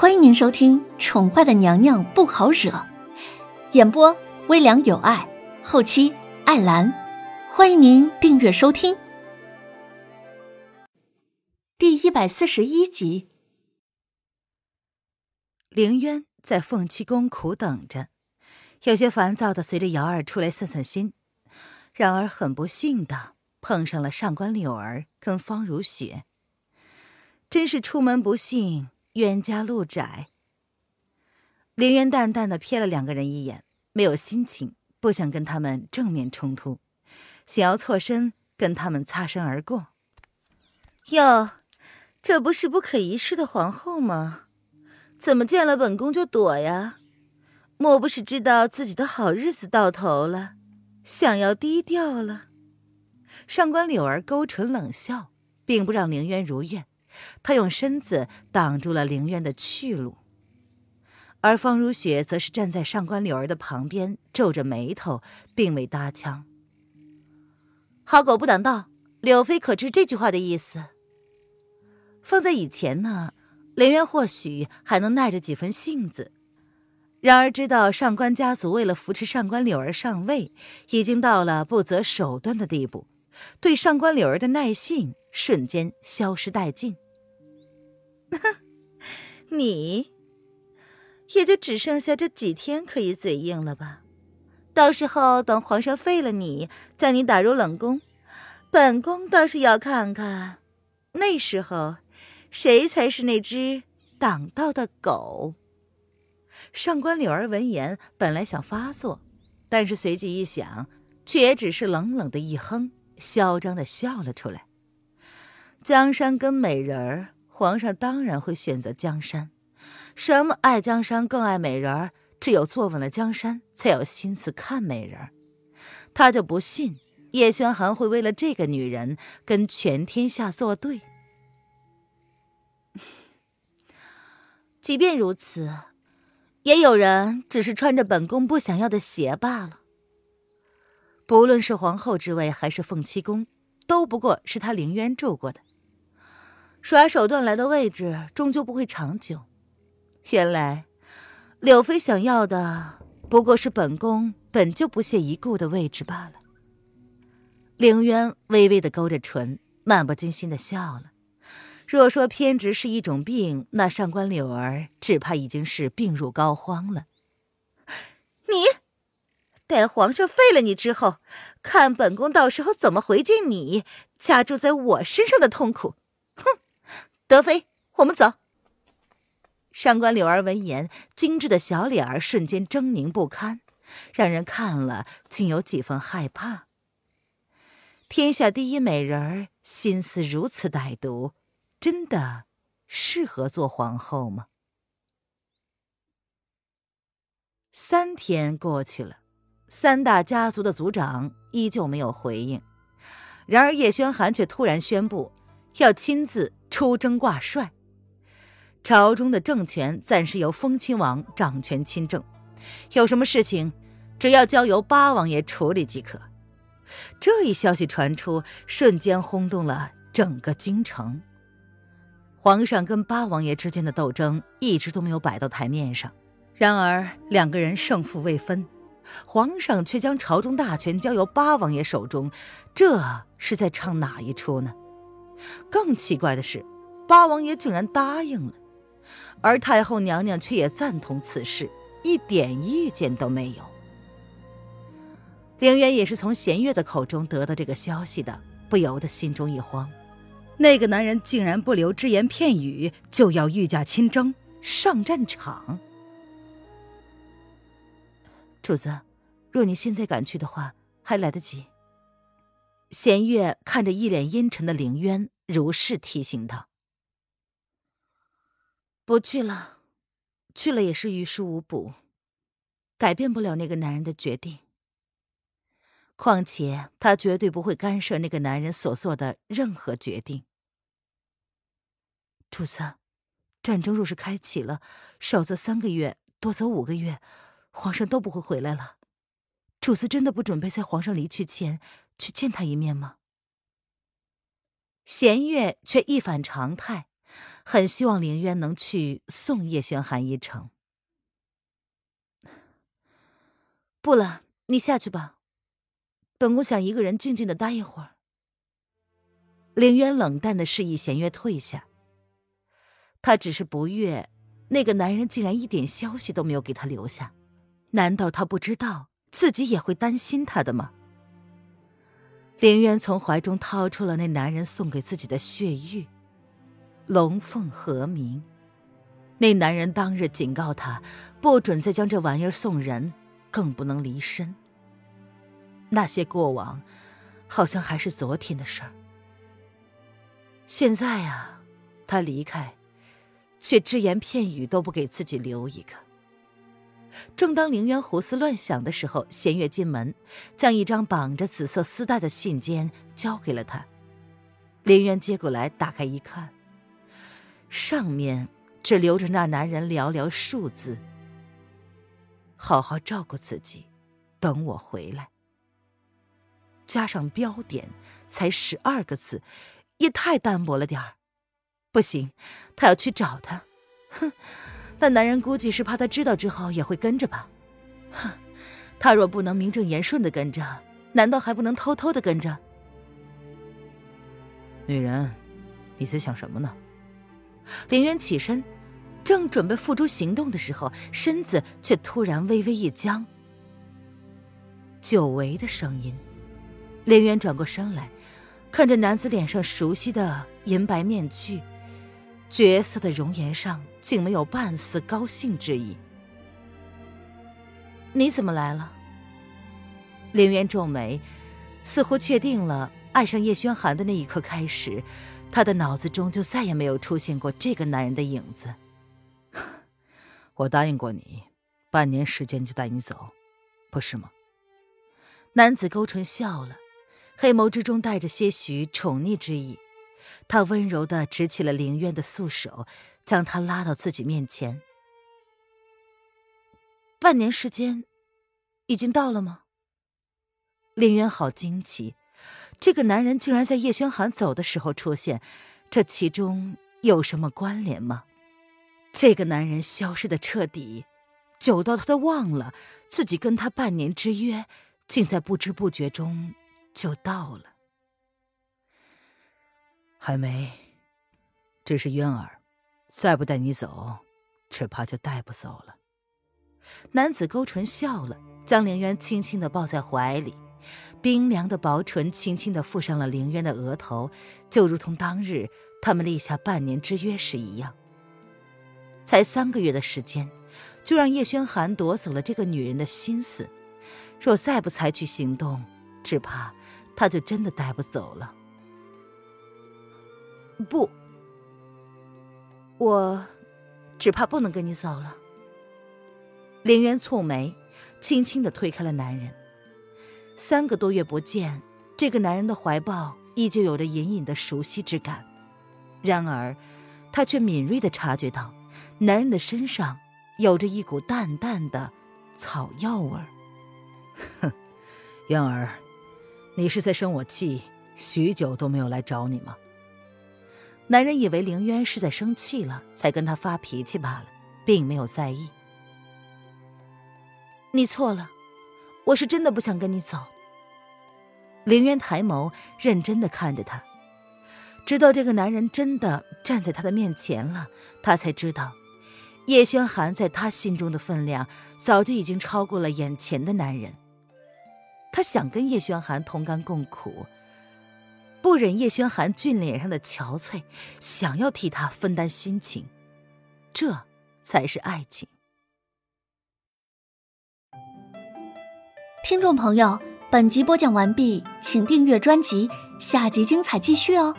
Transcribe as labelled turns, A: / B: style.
A: 欢迎您收听《宠坏的娘娘不好惹》，演播微凉有爱，后期艾兰。欢迎您订阅收听。第一百四十一集，
B: 凌渊在凤栖宫苦等着，有些烦躁的随着瑶儿出来散散心。然而很不幸的碰上了上官柳儿跟方如雪，真是出门不幸。冤家路窄。凌渊淡淡的瞥了两个人一眼，没有心情，不想跟他们正面冲突，想要错身跟他们擦身而过。哟，这不是不可一世的皇后吗？怎么见了本宫就躲呀？莫不是知道自己的好日子到头了，想要低调了？上官柳儿勾唇冷笑，并不让凌渊如愿。他用身子挡住了凌渊的去路，而方如雪则是站在上官柳儿的旁边，皱着眉头，并未搭腔。好狗不挡道，柳妃可知这句话的意思？放在以前呢，凌渊或许还能耐着几分性子，然而知道上官家族为了扶持上官柳儿上位，已经到了不择手段的地步，对上官柳儿的耐性。瞬间消失殆尽。你也就只剩下这几天可以嘴硬了吧？到时候等皇上废了你，将你打入冷宫，本宫倒是要看看，那时候谁才是那只挡道的狗。上官柳儿闻言，本来想发作，但是随即一想，却也只是冷冷的一哼，嚣张的笑了出来。江山跟美人儿，皇上当然会选择江山。什么爱江山更爱美人儿？只有坐稳了江山，才有心思看美人儿。他就不信叶轩寒会为了这个女人跟全天下作对。即便如此，也有人只是穿着本宫不想要的鞋罢了。不论是皇后之位，还是凤栖宫，都不过是他凌渊住过的。耍手段来的位置，终究不会长久。原来，柳妃想要的不过是本宫本就不屑一顾的位置罢了。凌渊微微的勾着唇，漫不经心的笑了。若说偏执是一种病，那上官柳儿只怕已经是病入膏肓了。你，待皇上废了你之后，看本宫到时候怎么回敬你加注在我身上的痛苦。德妃，我们走。上官柳儿闻言，精致的小脸儿瞬间狰狞不堪，让人看了竟有几分害怕。天下第一美人儿，心思如此歹毒，真的适合做皇后吗？三天过去了，三大家族的族长依旧没有回应。然而叶轩寒却突然宣布，要亲自。出征挂帅，朝中的政权暂时由封亲王掌权亲政，有什么事情，只要交由八王爷处理即可。这一消息传出，瞬间轰动了整个京城。皇上跟八王爷之间的斗争一直都没有摆到台面上，然而两个人胜负未分，皇上却将朝中大权交由八王爷手中，这是在唱哪一出呢？更奇怪的是，八王爷竟然答应了，而太后娘娘却也赞同此事，一点意见都没有。凌渊也是从弦月的口中得到这个消息的，不由得心中一慌。那个男人竟然不留只言片语，就要御驾亲征上战场。主子，若你现在赶去的话，还来得及。弦月看着一脸阴沉的凌渊，如是提醒道：“不去了，去了也是于事无补，改变不了那个男人的决定。况且他绝对不会干涉那个男人所做的任何决定。”主子，战争若是开启了，少则三个月，多则五个月，皇上都不会回来了。主子真的不准备在皇上离去前。去见他一面吗？弦月却一反常态，很希望凌渊能去送叶玄寒一程。不了，你下去吧。本宫想一个人静静的待一会儿。凌渊冷淡的示意弦月退下。他只是不悦，那个男人竟然一点消息都没有给他留下。难道他不知道自己也会担心他的吗？凌渊从怀中掏出了那男人送给自己的血玉，龙凤和鸣。那男人当日警告他，不准再将这玩意儿送人，更不能离身。那些过往，好像还是昨天的事儿。现在啊，他离开，却只言片语都不给自己留一个。正当凌渊胡思乱想的时候，弦月进门，将一张绑着紫色丝带的信笺交给了他。凌渊接过来，打开一看，上面只留着那男人寥寥数字：“好好照顾自己，等我回来。”加上标点，才十二个字，也太单薄了点儿。不行，他要去找他。哼，那男人估计是怕他知道之后也会跟着吧。哼，他若不能名正言顺的跟着，难道还不能偷偷的跟着？
C: 女人，你在想什么呢？
B: 林渊起身，正准备付诸行动的时候，身子却突然微微一僵。久违的声音。林渊转过身来，看着男子脸上熟悉的银白面具，绝色的容颜上竟没有半丝高兴之意。你怎么来了？林渊皱眉，似乎确定了爱上叶轩寒的那一刻开始，他的脑子中就再也没有出现过这个男人的影子。
C: 我答应过你，半年时间就带你走，不是吗？
B: 男子勾唇笑了。黑眸之中带着些许宠溺之意，他温柔的执起了凌渊的素手，将他拉到自己面前。半年时间，已经到了吗？凌渊好惊奇，这个男人竟然在叶轩寒走的时候出现，这其中有什么关联吗？这个男人消失的彻底，久到他都忘了自己跟他半年之约，竟在不知不觉中。就到了，
C: 还没。只是渊儿，再不带你走，只怕就带不走了。
B: 男子勾唇笑了，将凌渊轻轻的抱在怀里，冰凉的薄唇轻轻的附上了凌渊的额头，就如同当日他们立下半年之约时一样。才三个月的时间，就让叶轩寒夺走了这个女人的心思，若再不采取行动，只怕……他就真的带不走了。不，我只怕不能跟你走了。凌渊蹙眉，轻轻的推开了男人。三个多月不见，这个男人的怀抱依旧有着隐隐的熟悉之感。然而，他却敏锐的察觉到，男人的身上有着一股淡淡的草药味儿。
C: 哼，渊儿。你是在生我气，许久都没有来找你吗？
B: 男人以为凌渊是在生气了，才跟他发脾气罢了，并没有在意。你错了，我是真的不想跟你走。凌渊抬眸，认真的看着他，直到这个男人真的站在他的面前了，他才知道，叶轩寒在他心中的分量，早就已经超过了眼前的男人。他想跟叶轩寒同甘共苦，不忍叶轩寒俊脸上的憔悴，想要替他分担心情，这才是爱情。
A: 听众朋友，本集播讲完毕，请订阅专辑，下集精彩继续哦。